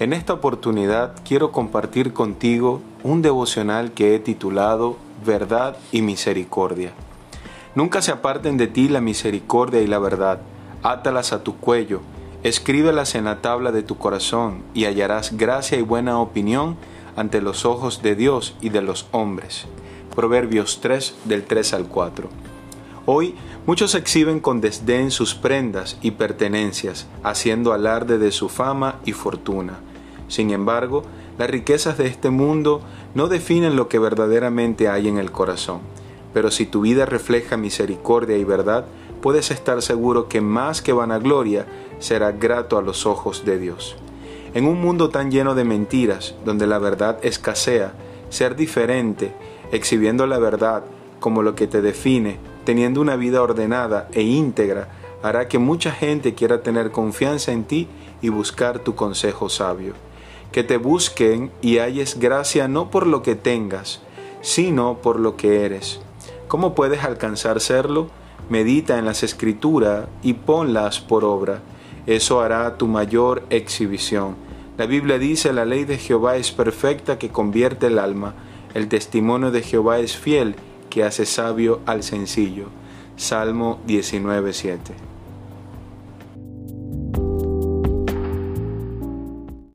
En esta oportunidad quiero compartir contigo un devocional que he titulado Verdad y Misericordia. Nunca se aparten de ti la misericordia y la verdad, átalas a tu cuello, escríbelas en la tabla de tu corazón y hallarás gracia y buena opinión ante los ojos de Dios y de los hombres. Proverbios 3 del 3 al 4. Hoy muchos exhiben con desdén sus prendas y pertenencias, haciendo alarde de su fama y fortuna. Sin embargo, las riquezas de este mundo no definen lo que verdaderamente hay en el corazón. Pero si tu vida refleja misericordia y verdad, puedes estar seguro que más que vanagloria será grato a los ojos de Dios. En un mundo tan lleno de mentiras, donde la verdad escasea, ser diferente, exhibiendo la verdad como lo que te define, teniendo una vida ordenada e íntegra, hará que mucha gente quiera tener confianza en ti y buscar tu consejo sabio. Que te busquen y halles gracia no por lo que tengas, sino por lo que eres. ¿Cómo puedes alcanzar serlo? Medita en las escrituras y ponlas por obra. Eso hará tu mayor exhibición. La Biblia dice, la ley de Jehová es perfecta que convierte el alma. El testimonio de Jehová es fiel que hace sabio al sencillo. Salmo 19.7.